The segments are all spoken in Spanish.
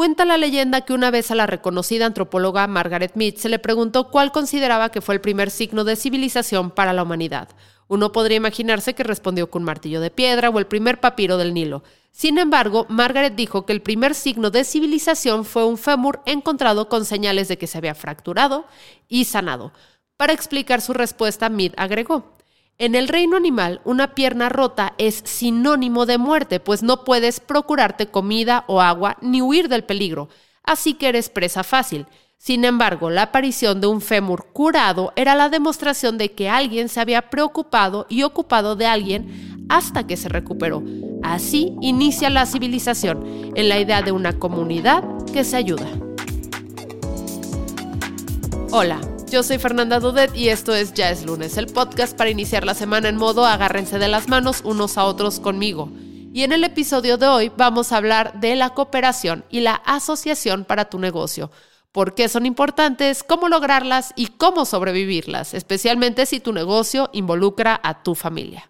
Cuenta la leyenda que una vez a la reconocida antropóloga Margaret Mead se le preguntó cuál consideraba que fue el primer signo de civilización para la humanidad. Uno podría imaginarse que respondió con un martillo de piedra o el primer papiro del Nilo. Sin embargo, Margaret dijo que el primer signo de civilización fue un fémur encontrado con señales de que se había fracturado y sanado. Para explicar su respuesta, Mead agregó, en el reino animal, una pierna rota es sinónimo de muerte, pues no puedes procurarte comida o agua ni huir del peligro, así que eres presa fácil. Sin embargo, la aparición de un fémur curado era la demostración de que alguien se había preocupado y ocupado de alguien hasta que se recuperó. Así inicia la civilización, en la idea de una comunidad que se ayuda. Hola. Yo soy Fernanda Dudet y esto es Ya es lunes, el podcast para iniciar la semana en modo agárrense de las manos unos a otros conmigo. Y en el episodio de hoy vamos a hablar de la cooperación y la asociación para tu negocio. ¿Por qué son importantes? ¿Cómo lograrlas? Y cómo sobrevivirlas, especialmente si tu negocio involucra a tu familia.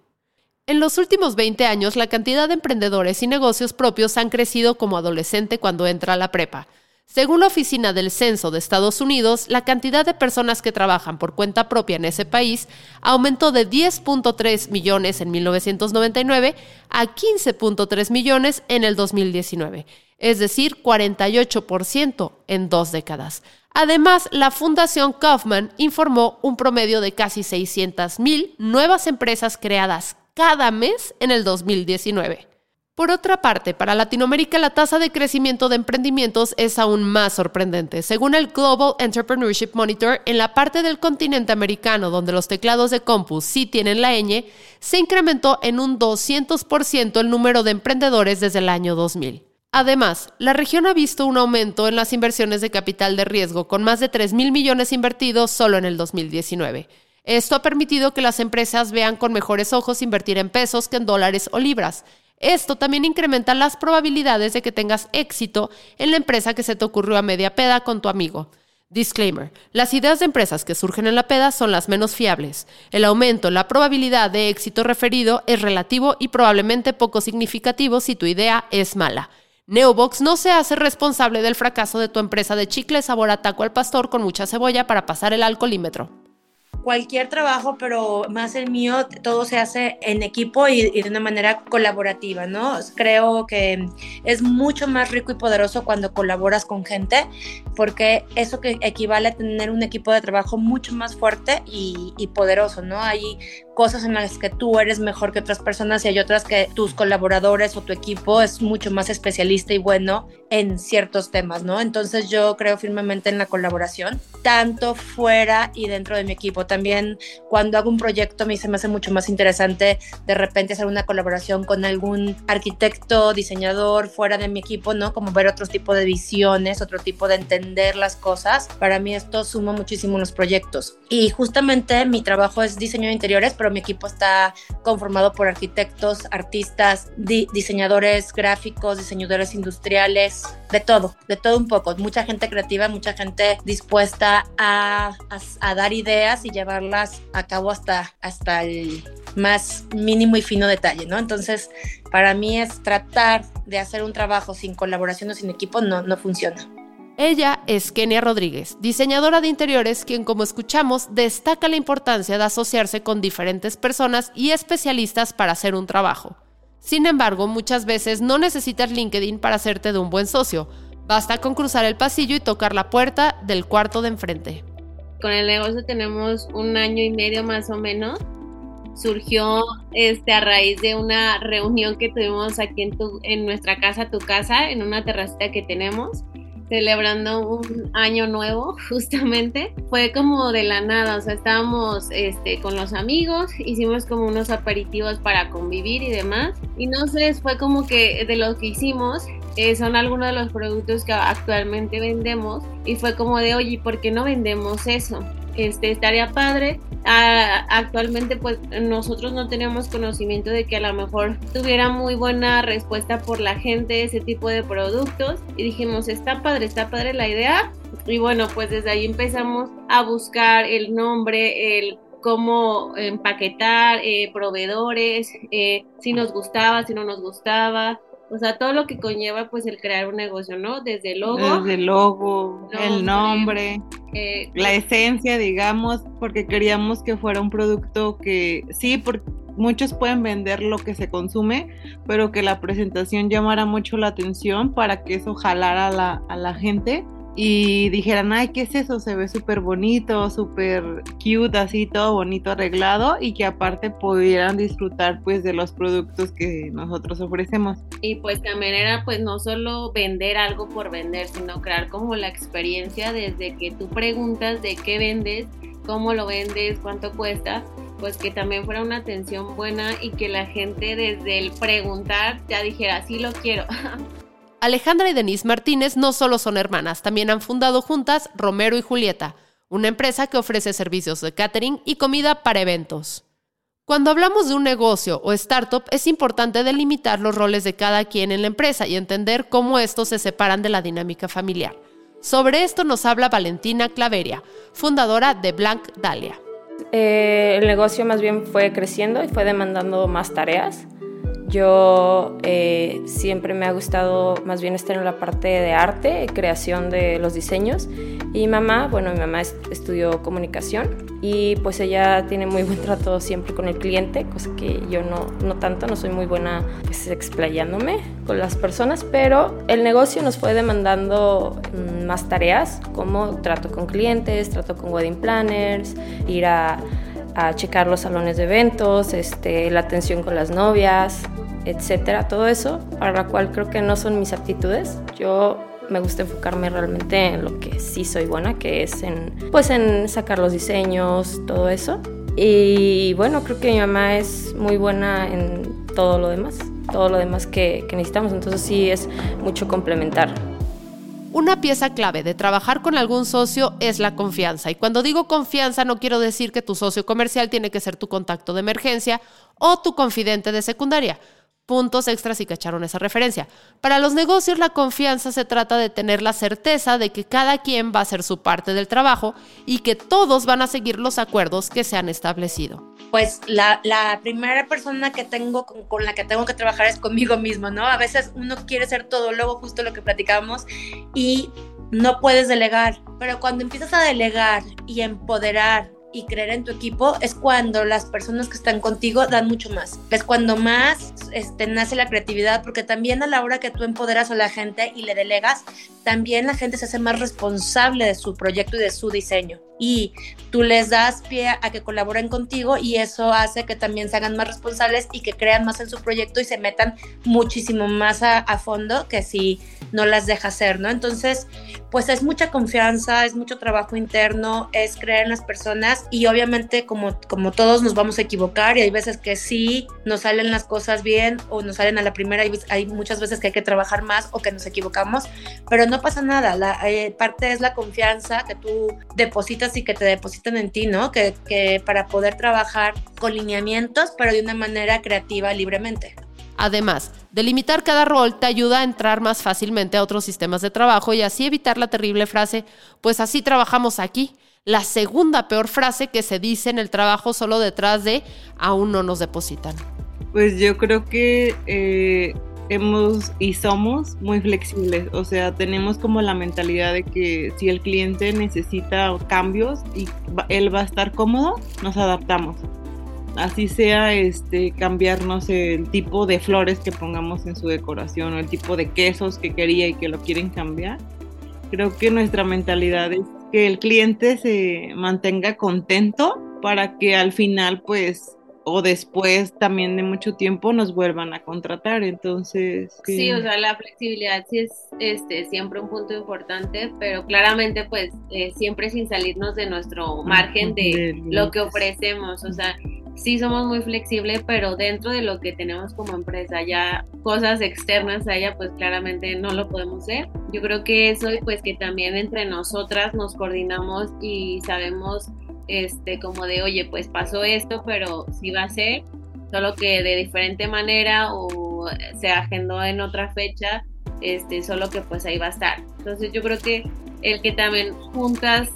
En los últimos 20 años, la cantidad de emprendedores y negocios propios han crecido como adolescente cuando entra a la prepa. Según la Oficina del Censo de Estados Unidos, la cantidad de personas que trabajan por cuenta propia en ese país aumentó de 10.3 millones en 1999 a 15.3 millones en el 2019, es decir, 48% en dos décadas. Además, la Fundación Kaufman informó un promedio de casi 600.000 nuevas empresas creadas cada mes en el 2019. Por otra parte, para Latinoamérica la tasa de crecimiento de emprendimientos es aún más sorprendente. Según el Global Entrepreneurship Monitor, en la parte del continente americano donde los teclados de Compus sí tienen la ñ, se incrementó en un 200% el número de emprendedores desde el año 2000. Además, la región ha visto un aumento en las inversiones de capital de riesgo, con más de 3 mil millones invertidos solo en el 2019. Esto ha permitido que las empresas vean con mejores ojos invertir en pesos que en dólares o libras. Esto también incrementa las probabilidades de que tengas éxito en la empresa que se te ocurrió a media peda con tu amigo. Disclaimer, las ideas de empresas que surgen en la peda son las menos fiables. El aumento en la probabilidad de éxito referido es relativo y probablemente poco significativo si tu idea es mala. Neobox no se hace responsable del fracaso de tu empresa de chicle sabor a taco al pastor con mucha cebolla para pasar el alcoholímetro cualquier trabajo, pero más el mío, todo se hace en equipo y, de una manera colaborativa, ¿no? Creo que es mucho más rico y poderoso cuando colaboras con gente, porque eso que equivale a tener un equipo de trabajo mucho más fuerte y, y poderoso, ¿no? Hay cosas en las que tú eres mejor que otras personas y hay otras que tus colaboradores o tu equipo es mucho más especialista y bueno en ciertos temas, ¿no? Entonces yo creo firmemente en la colaboración, tanto fuera y dentro de mi equipo. También cuando hago un proyecto a mí se me hace mucho más interesante de repente hacer una colaboración con algún arquitecto, diseñador fuera de mi equipo, ¿no? Como ver otro tipo de visiones, otro tipo de entender las cosas. Para mí esto suma muchísimo en los proyectos. Y justamente mi trabajo es diseño de interiores, pero mi equipo está conformado por arquitectos, artistas, diseñadores gráficos, diseñadores industriales, de todo, de todo un poco. Mucha gente creativa, mucha gente dispuesta a, a, dar ideas y llevarlas a cabo hasta, hasta el más mínimo y fino detalle, ¿no? Entonces, para mí es tratar de hacer un trabajo sin colaboración o sin equipo, no, no funciona. Ella es Kenia Rodríguez, diseñadora de interiores, quien como escuchamos destaca la importancia de asociarse con diferentes personas y especialistas para hacer un trabajo. Sin embargo, muchas veces no necesitas LinkedIn para hacerte de un buen socio. Basta con cruzar el pasillo y tocar la puerta del cuarto de enfrente. Con el negocio tenemos un año y medio más o menos. Surgió este, a raíz de una reunión que tuvimos aquí en, en nuestra casa, tu casa, en una terracita que tenemos celebrando un año nuevo justamente fue como de la nada o sea estábamos este con los amigos hicimos como unos aperitivos para convivir y demás y no sé fue como que de lo que hicimos eh, son algunos de los productos que actualmente vendemos y fue como de oye ¿por qué no vendemos eso? este, estaría padre. actualmente pues nosotros no tenemos conocimiento de que a lo mejor tuviera muy buena respuesta por la gente ese tipo de productos y dijimos está padre, está padre la idea y bueno pues desde ahí empezamos a buscar el nombre, el cómo empaquetar, eh, proveedores, eh, si nos gustaba, si no nos gustaba, o sea, todo lo que conlleva pues el crear un negocio, ¿no? Desde el logo. Desde el logo, el nombre, eh, la esencia, digamos, porque queríamos que fuera un producto que sí, porque muchos pueden vender lo que se consume, pero que la presentación llamara mucho la atención para que eso jalara a la, a la gente y dijeran, ay, ¿qué es eso? Se ve súper bonito, súper cute, así todo bonito arreglado y que aparte pudieran disfrutar pues de los productos que nosotros ofrecemos. Y pues también era pues no solo vender algo por vender, sino crear como la experiencia desde que tú preguntas de qué vendes, cómo lo vendes, cuánto cuesta, pues que también fuera una atención buena y que la gente desde el preguntar ya dijera, sí lo quiero. Alejandra y Denise Martínez no solo son hermanas, también han fundado juntas Romero y Julieta, una empresa que ofrece servicios de catering y comida para eventos. Cuando hablamos de un negocio o startup, es importante delimitar los roles de cada quien en la empresa y entender cómo estos se separan de la dinámica familiar. Sobre esto nos habla Valentina Claveria, fundadora de Blanc Dalia. Eh, el negocio más bien fue creciendo y fue demandando más tareas. Yo eh, siempre me ha gustado más bien estar en la parte de arte, creación de los diseños. Y mamá, bueno, mi mamá estudió comunicación y pues ella tiene muy buen trato siempre con el cliente, cosa que yo no, no tanto, no soy muy buena pues, explayándome con las personas, pero el negocio nos fue demandando mm, más tareas como trato con clientes, trato con wedding planners, ir a a checar los salones de eventos, este, la atención con las novias, etcétera, todo eso, para la cual creo que no son mis aptitudes. Yo me gusta enfocarme realmente en lo que sí soy buena, que es en, pues en sacar los diseños, todo eso. Y bueno, creo que mi mamá es muy buena en todo lo demás, todo lo demás que, que necesitamos, entonces sí es mucho complementar. Una pieza clave de trabajar con algún socio es la confianza. Y cuando digo confianza no quiero decir que tu socio comercial tiene que ser tu contacto de emergencia o tu confidente de secundaria puntos extras y cacharon esa referencia. Para los negocios la confianza se trata de tener la certeza de que cada quien va a hacer su parte del trabajo y que todos van a seguir los acuerdos que se han establecido. Pues la, primera persona que tengo con, la que tengo que trabajar es conmigo mismo, ¿no? A veces uno quiere ser todo, luego justo lo que platicamos y no puedes delegar, pero cuando empiezas a delegar y empoderar y creer en tu equipo es cuando las personas que están contigo dan mucho más. Es cuando más este, nace la creatividad, porque también a la hora que tú empoderas a la gente y le delegas, también la gente se hace más responsable de su proyecto y de su diseño. Y tú les das pie a que colaboren contigo y eso hace que también se hagan más responsables y que crean más en su proyecto y se metan muchísimo más a, a fondo que si no las deja hacer, ¿no? Entonces, pues es mucha confianza, es mucho trabajo interno, es creer en las personas y obviamente como, como todos nos vamos a equivocar y hay veces que sí nos salen las cosas bien o nos salen a la primera y hay muchas veces que hay que trabajar más o que nos equivocamos, pero no pasa nada, la eh, parte es la confianza que tú depositas y que te depositan en ti, ¿no? Que, que para poder trabajar con lineamientos, pero de una manera creativa libremente. Además, delimitar cada rol te ayuda a entrar más fácilmente a otros sistemas de trabajo y así evitar la terrible frase, pues así trabajamos aquí. La segunda peor frase que se dice en el trabajo solo detrás de aún no nos depositan. Pues yo creo que eh, hemos y somos muy flexibles, o sea, tenemos como la mentalidad de que si el cliente necesita cambios y él va a estar cómodo, nos adaptamos así sea este cambiarnos el tipo de flores que pongamos en su decoración o el tipo de quesos que quería y que lo quieren cambiar. Creo que nuestra mentalidad es que el cliente se mantenga contento para que al final pues o después también de mucho tiempo nos vuelvan a contratar. Entonces. Sí, o sea, la flexibilidad sí es este, siempre un punto importante, pero claramente, pues, eh, siempre sin salirnos de nuestro margen de, lo que ofrecemos. O sea, sí somos muy flexibles, pero dentro de lo que tenemos como empresa, ya cosas externas a ella, pues claramente no lo podemos hacer. Yo creo que eso, pues, que también entre nosotras nos coordinamos y sabemos este, como de, oye, pues pasó esto, pero sí va a ser, solo que de diferente manera o se agendó en otra fecha, este, solo que pues ahí va a estar. Entonces yo creo que el que también juntas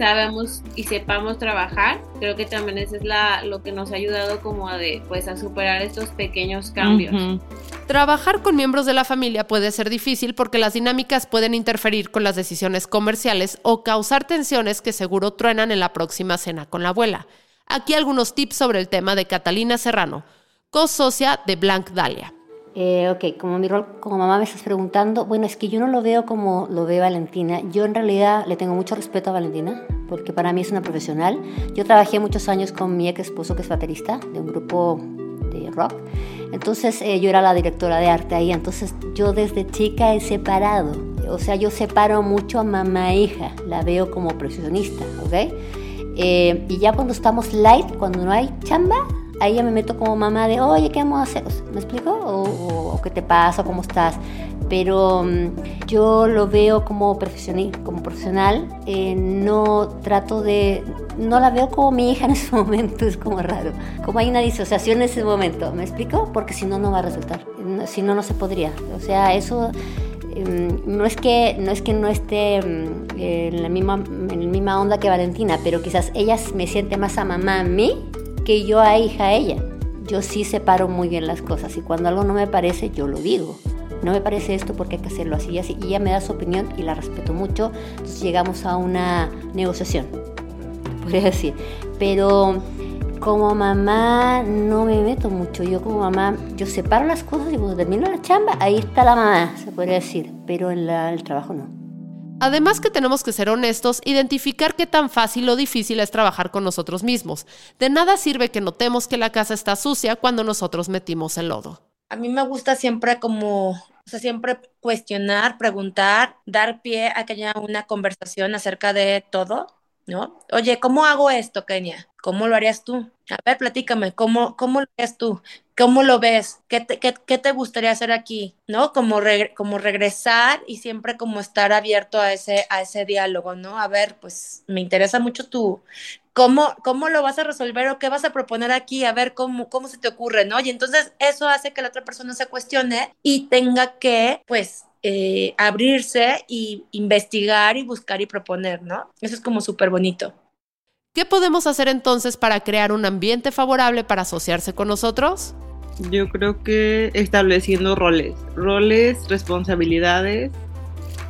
sabemos y sepamos trabajar, creo que también eso es la, lo que nos ha ayudado como a de, pues a superar estos pequeños cambios. Trabajar con miembros de la familia puede ser difícil porque las dinámicas pueden interferir con las decisiones comerciales o causar tensiones que seguro truenan en la próxima cena con la abuela. Aquí algunos tips sobre el tema de Catalina Serrano, co-socia de Blanc Dalia. Eh, ok, como mi rol como mamá me estás preguntando, bueno, es que yo no lo veo como lo ve Valentina. Yo en realidad le tengo mucho respeto a Valentina, porque para mí es una profesional. Yo trabajé muchos años con mi ex esposo, que es baterista de un grupo de rock. Entonces eh, yo era la directora de arte ahí, entonces yo desde chica he separado, o sea, yo separo mucho a mamá e hija, la veo como profesionista, ¿ok? Eh, y ya cuando estamos light, cuando no hay chamba, ahí ya me meto como mamá de, oye, ¿qué vamos a hacer? ¿Me explico? O, ¿qué te pasa? ¿Cómo estás? Pero mm, yo lo veo como como profesional eh, no trato de, no la veo como mi hija en ese momento, es como raro. Como hay una disociación en ese momento, ¿me explico? Porque si no, no va a resultar. Si no, no se podría. O sea, eso em, no es que no es que no esté mm, en la misma en la misma onda que Valentina, pero quizás ella me siente más a mamá a mí que yo a hija a ella. Yo sí separo muy bien las cosas y cuando algo no me parece, yo lo digo. No me parece esto porque hay que hacerlo así y así. Y ella me da su opinión y la respeto mucho. Entonces llegamos a una negociación, podría decir. Pero como mamá no me meto mucho. Yo como mamá, yo separo las cosas y cuando termino la chamba, ahí está la mamá, se podría decir. Pero en el trabajo no. Además que tenemos que ser honestos, identificar qué tan fácil o difícil es trabajar con nosotros mismos. De nada sirve que notemos que la casa está sucia cuando nosotros metimos el lodo. A mí me gusta siempre como, o sea, siempre cuestionar, preguntar, dar pie a que haya una conversación acerca de todo, ¿no? Oye, ¿cómo hago esto, Kenia? ¿Cómo lo harías tú? A ver, platícame, ¿cómo, cómo lo harías tú? ¿Cómo lo ves? ¿Qué te, qué, qué te gustaría hacer aquí? ¿No? Como, regresar y siempre como estar abierto a ese, a ese diálogo, ¿no? A ver, pues me interesa mucho tú. ¿Cómo, ¿Cómo lo vas a resolver o qué vas a proponer aquí? A ver cómo, cómo se te ocurre, ¿no? Y entonces eso hace que la otra persona se cuestione y tenga que, pues, eh, abrirse y investigar y buscar y proponer, ¿no? Eso es como súper bonito. ¿Qué podemos hacer entonces para crear un ambiente favorable para asociarse con nosotros? Yo creo que estableciendo roles, roles, responsabilidades,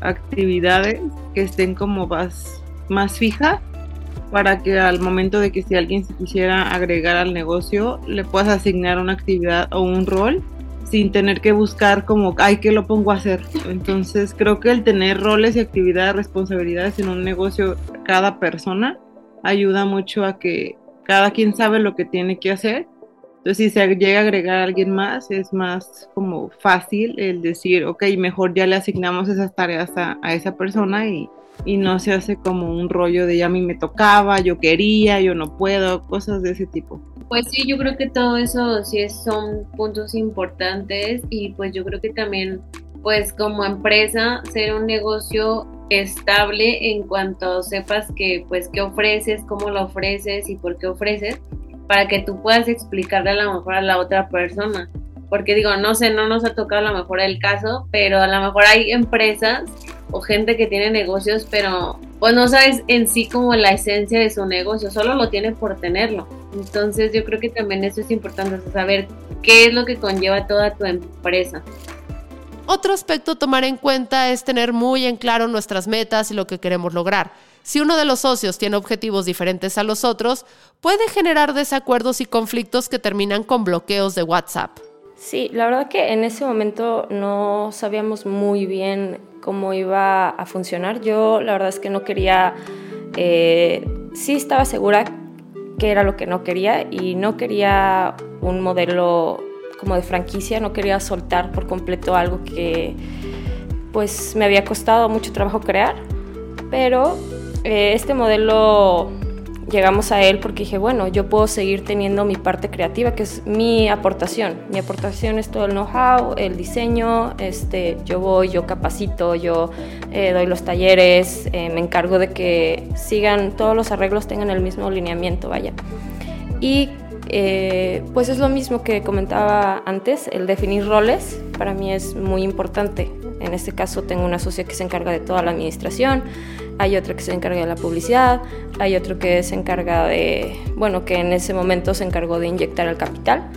actividades que estén como más, más fijas para que al momento de que si alguien se quisiera agregar al negocio, le puedas asignar una actividad o un rol sin tener que buscar como, ay, ¿qué lo pongo a hacer? Entonces creo que el tener roles y actividades, responsabilidades en un negocio, cada persona, ayuda mucho a que cada quien sabe lo que tiene que hacer. Entonces, si se llega a agregar a alguien más, es más como fácil el decir, ok, mejor ya le asignamos esas tareas a, esa persona y, y, no se hace como un rollo de ya a mí me tocaba, yo quería, yo no puedo, cosas de ese tipo. Pues sí, yo creo que todo eso sí son puntos importantes y pues yo creo que también pues como empresa ser un negocio estable en cuanto sepas que pues qué ofreces, cómo lo ofreces y por qué ofreces, para que tú puedas explicarle a lo mejor a la otra persona. Porque digo, no sé, no nos ha tocado a lo mejor el caso, pero a lo mejor hay empresas o gente que tiene negocios, pero pues no sabes en sí como la esencia de su negocio, solo lo tiene por tenerlo. Entonces yo creo que también eso es importante, saber qué es lo que conlleva toda tu empresa. Otro aspecto a tomar en cuenta es tener muy en claro nuestras metas y lo que queremos lograr. Si uno de los socios tiene objetivos diferentes a los otros, puede generar desacuerdos y conflictos que terminan con bloqueos de WhatsApp. Sí, la verdad que en ese momento no sabíamos muy bien cómo iba a funcionar. Yo la verdad es que no quería, eh, sí estaba segura que era lo que no quería y no quería un modelo como de franquicia, no quería soltar por completo algo que pues me había costado mucho trabajo crear, pero eh, este modelo llegamos a él porque dije, bueno, yo puedo seguir teniendo mi parte creativa, que es mi aportación. Mi aportación es todo el know-how, el diseño, este, yo voy, yo capacito, yo eh, doy los talleres, eh, me encargo de que sigan, todos los arreglos tengan el mismo lineamiento, vaya. Y eh, pues es lo mismo que comentaba antes, el definir roles para mí es muy importante. En este caso tengo una socia que se encarga de toda la administración, hay otra que se encarga de la publicidad, hay otro que se encarga de, bueno, que en ese momento se encargó de inyectar el capital.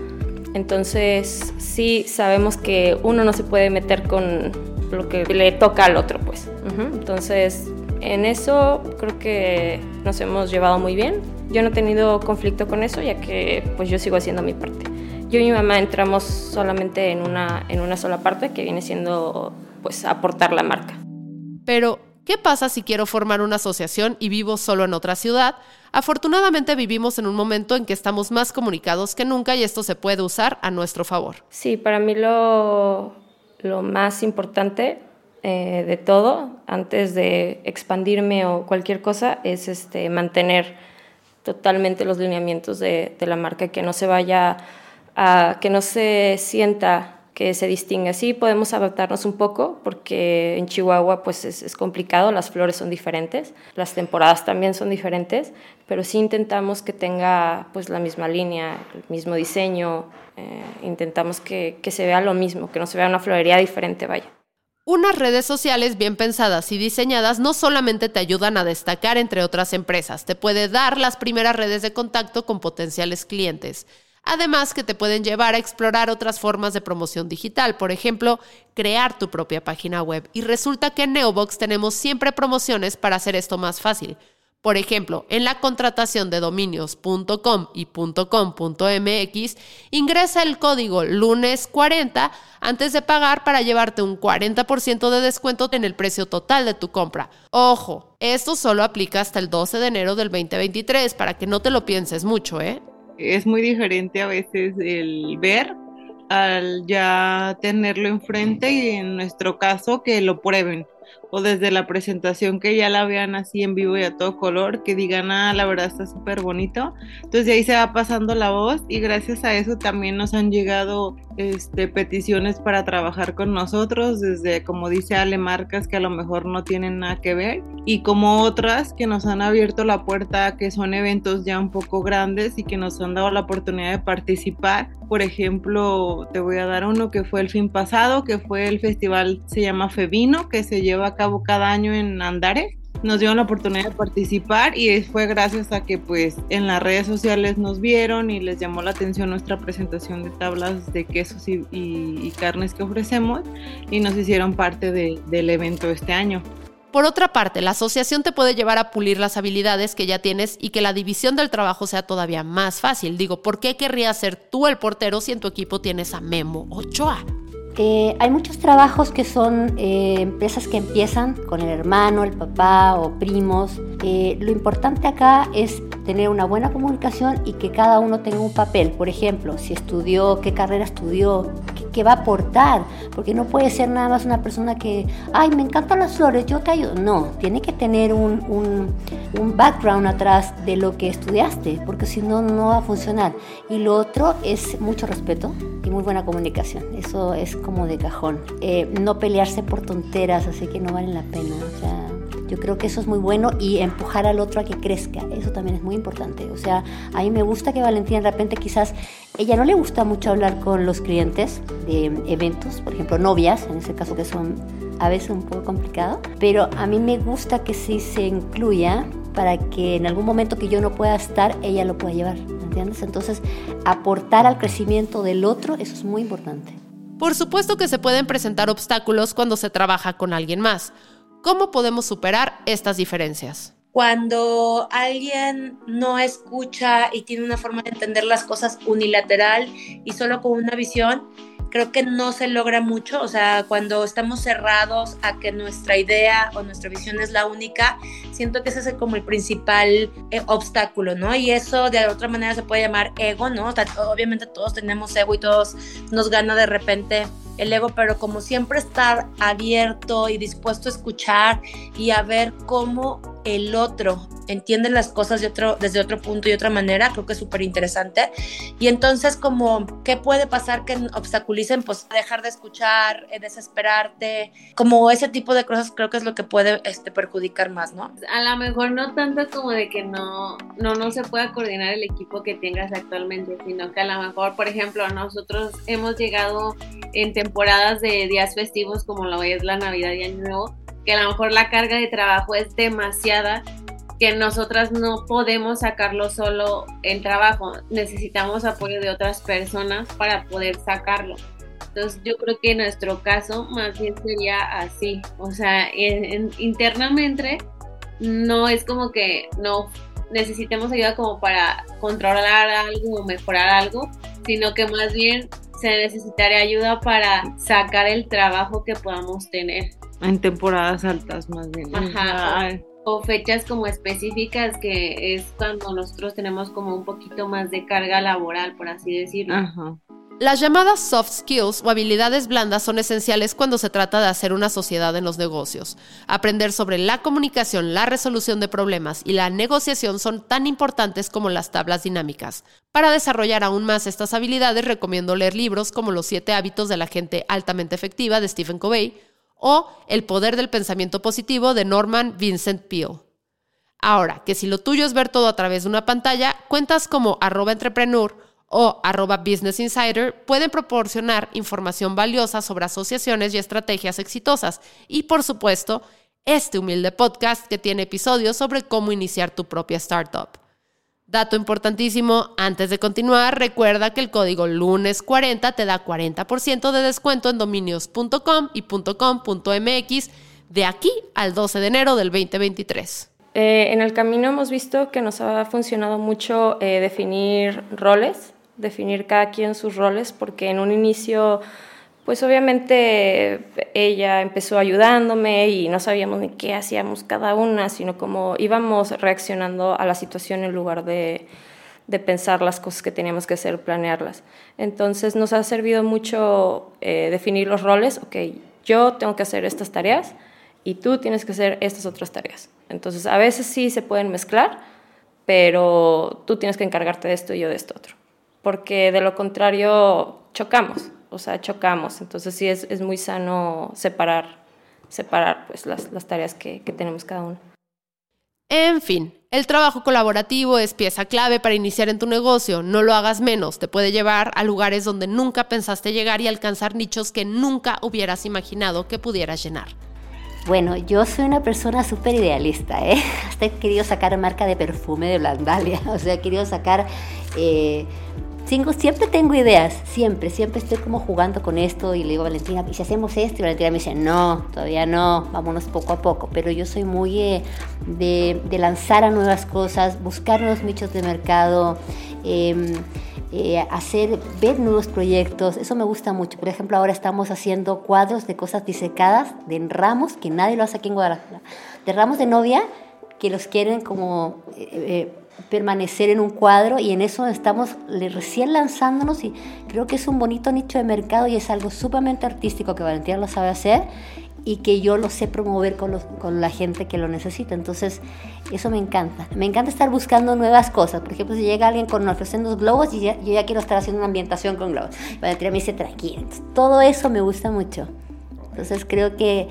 Entonces, sí sabemos que uno no se puede meter con lo que le toca al otro, pues. Entonces, en eso creo que nos hemos llevado muy bien. Yo no he tenido conflicto con eso, ya que pues yo sigo haciendo mi parte. Yo y mi mamá entramos solamente en una, en una sola parte, que viene siendo pues aportar la marca. Pero, ¿qué pasa si quiero formar una asociación y vivo solo en otra ciudad? Afortunadamente vivimos en un momento en que estamos más comunicados que nunca y esto se puede usar a nuestro favor. Sí, para mí lo, más importante eh, de todo, antes de expandirme o cualquier cosa, es este, mantener totalmente los lineamientos de, de la marca, que no se vaya a, que no se sienta que se distingue. así podemos adaptarnos un poco porque en Chihuahua pues es, complicado, las flores son diferentes, las temporadas también son diferentes, pero sí intentamos que tenga pues la misma línea, el mismo diseño, eh, intentamos que, que se vea lo mismo, que no se vea una florería diferente, vaya. Unas redes sociales bien pensadas y diseñadas no solamente te ayudan a destacar entre otras empresas, te puede dar las primeras redes de contacto con potenciales clientes. Además que te pueden llevar a explorar otras formas de promoción digital, por ejemplo, crear tu propia página web. Y resulta que en Neobox tenemos siempre promociones para hacer esto más fácil. Por ejemplo, en la contratación de dominios.com y .com.mx, ingresa el código lunes 40 antes de pagar para llevarte un 40% de descuento en el precio total de tu compra. Ojo, esto solo aplica hasta el 12 de enero del 2023 para que no te lo pienses mucho, ¿eh? Es muy diferente a veces el ver al ya tenerlo enfrente y en nuestro caso que lo prueben o desde la presentación que ya la vean así en vivo y a todo color, que digan, ah, la verdad está súper bonito. Entonces de ahí se va pasando la voz y gracias a eso también nos han llegado este, peticiones para trabajar con nosotros, desde como dice Ale, marcas que a lo mejor no tienen nada que ver y como otras que nos han abierto la puerta, que son eventos ya un poco grandes y que nos han dado la oportunidad de participar. Por ejemplo, te voy a dar uno que fue el fin pasado, que fue el festival, se llama Fevino, que se lleva a cabo cada año en Andares nos dieron la oportunidad de participar y fue gracias a que pues en las redes sociales nos vieron y les llamó la atención nuestra presentación de tablas de quesos y, carnes que ofrecemos y nos hicieron parte del evento este año. Por otra parte, la asociación te puede llevar a pulir las habilidades que ya tienes y que la división del trabajo sea todavía más fácil. Digo, ¿por qué querrías ser tú el portero si en tu equipo tienes a Memo Ochoa? Eh, hay muchos trabajos que son eh, empresas que empiezan con el hermano, el papá o primos. Eh, lo importante acá es tener una buena comunicación y que cada uno tenga un papel. Por ejemplo, si estudió, qué carrera estudió, qué, va a aportar. Porque no puede ser nada más una persona que, ay, me encantan las flores, yo te ayudo. No, tiene que tener un, un, un background atrás de lo que estudiaste, porque si no, no va a funcionar. Y lo otro es mucho respeto y muy buena comunicación. Eso es como de cajón. Eh, no pelearse por tonteras, así que no valen la pena. O sea, yo creo que eso es muy bueno y empujar al otro a que crezca, eso también es muy importante. O sea, a mí me gusta que Valentina de repente quizás, ella no le gusta mucho hablar con los clientes de eventos, por ejemplo, novias, en ese caso que son a veces un poco complicado, pero a mí me gusta que sí se incluya para que en algún momento que yo no pueda estar, ella lo pueda llevar, ¿entiendes? Entonces, aportar al crecimiento del otro, eso es muy importante. Por supuesto que se pueden presentar obstáculos cuando se trabaja con alguien más. ¿Cómo podemos superar estas diferencias? Cuando alguien no escucha y tiene una forma de entender las cosas unilateral y solo con una visión, creo que no se logra mucho, o sea, cuando estamos cerrados a que nuestra idea o nuestra visión es la única, siento que ese es como el principal eh, obstáculo, ¿no? Y eso de otra manera se puede llamar ego, ¿no? O sea, obviamente todos tenemos ego y todos nos gana de repente el ego, pero como siempre estar abierto y dispuesto a escuchar y a ver cómo el otro entiende las cosas de otro, desde otro punto y otra manera, creo que es súper interesante. Y entonces, como, ¿qué puede pasar que obstaculicen? Pues dejar de escuchar, eh, desesperarte, como ese tipo de cosas creo que es lo que puede este, perjudicar más, ¿no? A lo mejor no tanto como de que no, no, no se pueda coordinar el equipo que tengas actualmente, sino que a lo mejor, por ejemplo, nosotros hemos llegado en temporadas de días festivos como lo es la Navidad y Año Nuevo, que a lo mejor la carga de trabajo es demasiada que nosotras no podemos sacarlo solo en trabajo, necesitamos apoyo de otras personas para poder sacarlo. Entonces yo creo que en nuestro caso más bien sería así, o sea, internamente no es como que no necesitemos ayuda como para controlar algo o mejorar algo, sino que más bien se necesitaría ayuda para sacar el trabajo que podamos tener. En temporadas altas más bien. Ajá. O, fechas como específicas que es cuando nosotros tenemos como un poquito más de carga laboral, por así decirlo. Las llamadas soft skills o habilidades blandas son esenciales cuando se trata de hacer una sociedad en los negocios. Aprender sobre la comunicación, la resolución de problemas y la negociación son tan importantes como las tablas dinámicas. Para desarrollar aún más estas habilidades recomiendo leer libros como Los siete hábitos de la gente altamente efectiva de Stephen Covey o El poder del pensamiento positivo de Norman Vincent Peale. Ahora, que si lo tuyo es ver todo a través de una pantalla, cuentas como arroba entrepreneur o arroba Business Insider pueden proporcionar información valiosa sobre asociaciones y estrategias exitosas. Y por supuesto, este humilde podcast que tiene episodios sobre cómo iniciar tu propia startup. Dato importantísimo, antes de continuar, recuerda que el código lunes40 te da 40% de descuento en dominios.com y .com.mx de aquí al 12 de enero del 2023. Eh, en el camino hemos visto que nos ha funcionado mucho eh, definir roles definir cada quien sus roles, porque en un inicio, pues obviamente ella empezó ayudándome y no sabíamos ni qué hacíamos cada una, sino cómo íbamos reaccionando a la situación en lugar de, pensar las cosas que teníamos que hacer, planearlas. Entonces nos ha servido mucho eh, definir los roles, ok, yo tengo que hacer estas tareas y tú tienes que hacer estas otras tareas. Entonces a veces sí se pueden mezclar, pero tú tienes que encargarte de esto y yo de esto otro porque de lo contrario chocamos, o sea, chocamos. Entonces sí es, muy sano separar, separar pues, las, tareas que, que tenemos cada uno. En fin, el trabajo colaborativo es pieza clave para iniciar en tu negocio. No lo hagas menos. Te puede llevar a lugares donde nunca pensaste llegar y alcanzar nichos que nunca hubieras imaginado que pudieras llenar. Bueno, yo soy una persona súper idealista, ¿eh? Hasta he querido sacar marca de perfume de Blandalia, o sea, he querido sacar eh, siempre tengo ideas, siempre, siempre estoy como jugando con esto y le digo a Valentina, ¿y si hacemos esto? Y Valentina me dice, no, todavía no, vámonos poco a poco. Pero yo soy muy eh, de, lanzar a nuevas cosas, buscar nuevos nichos de mercado, em, eh, hacer, ver nuevos proyectos, eso me gusta mucho. Por ejemplo, ahora estamos haciendo cuadros de cosas disecadas, de ramos, que nadie lo hace aquí en Guadalajara, de ramos de novia que los quieren como... Eh, permanecer en un cuadro y en eso estamos recién lanzándonos y creo que es un bonito nicho de mercado y es algo sumamente artístico que Valentina lo sabe hacer y que yo lo sé promover con, con la gente que lo necesita. Entonces, eso me encanta. Me encanta estar buscando nuevas cosas. Por ejemplo, si llega alguien con ofreciendo globos y yo ya quiero estar haciendo una ambientación con globos. Valentina me dice, tranquilo. todo eso me gusta mucho. Entonces, creo que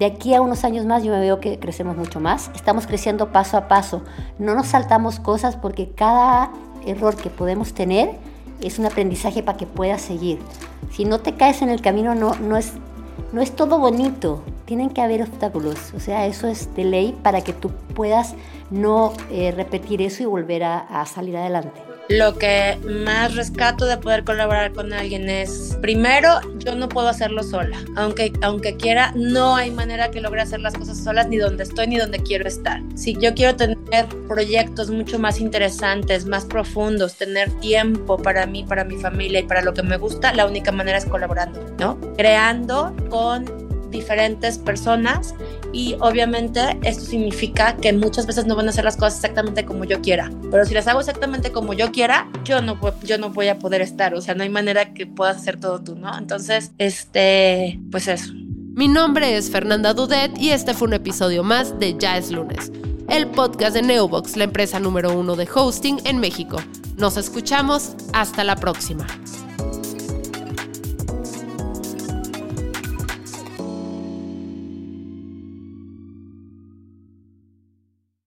de aquí a unos años más yo me veo que crecemos mucho más. Estamos creciendo paso a paso. No nos saltamos cosas porque cada error que podemos tener es un aprendizaje para que puedas seguir. Si no te caes en el camino, no, no, es, no es todo bonito. Tienen que haber obstáculos. O sea, eso es de ley para que tú puedas no eh, repetir eso y volver a salir adelante. Lo que más rescato de poder colaborar con alguien es, primero, yo no puedo hacerlo sola. Aunque, aunque quiera, no hay manera que logre hacer las cosas solas ni donde estoy ni donde quiero estar. Si yo quiero tener proyectos mucho más interesantes, más profundos, tener tiempo para mí, para mi familia y para lo que me gusta, la única manera es colaborando, ¿no? Creando con diferentes personas y obviamente esto significa que muchas veces no van a hacer las cosas exactamente como yo quiera, pero si las hago exactamente como yo quiera, yo no, yo no voy a poder estar, o sea, no hay manera que puedas hacer todo tú, ¿no? Entonces, este, pues eso. Mi nombre es Fernanda Dudet y este fue un episodio más de Ya es lunes, el podcast de Neobox, la empresa número uno de hosting en México. Nos escuchamos, hasta la próxima.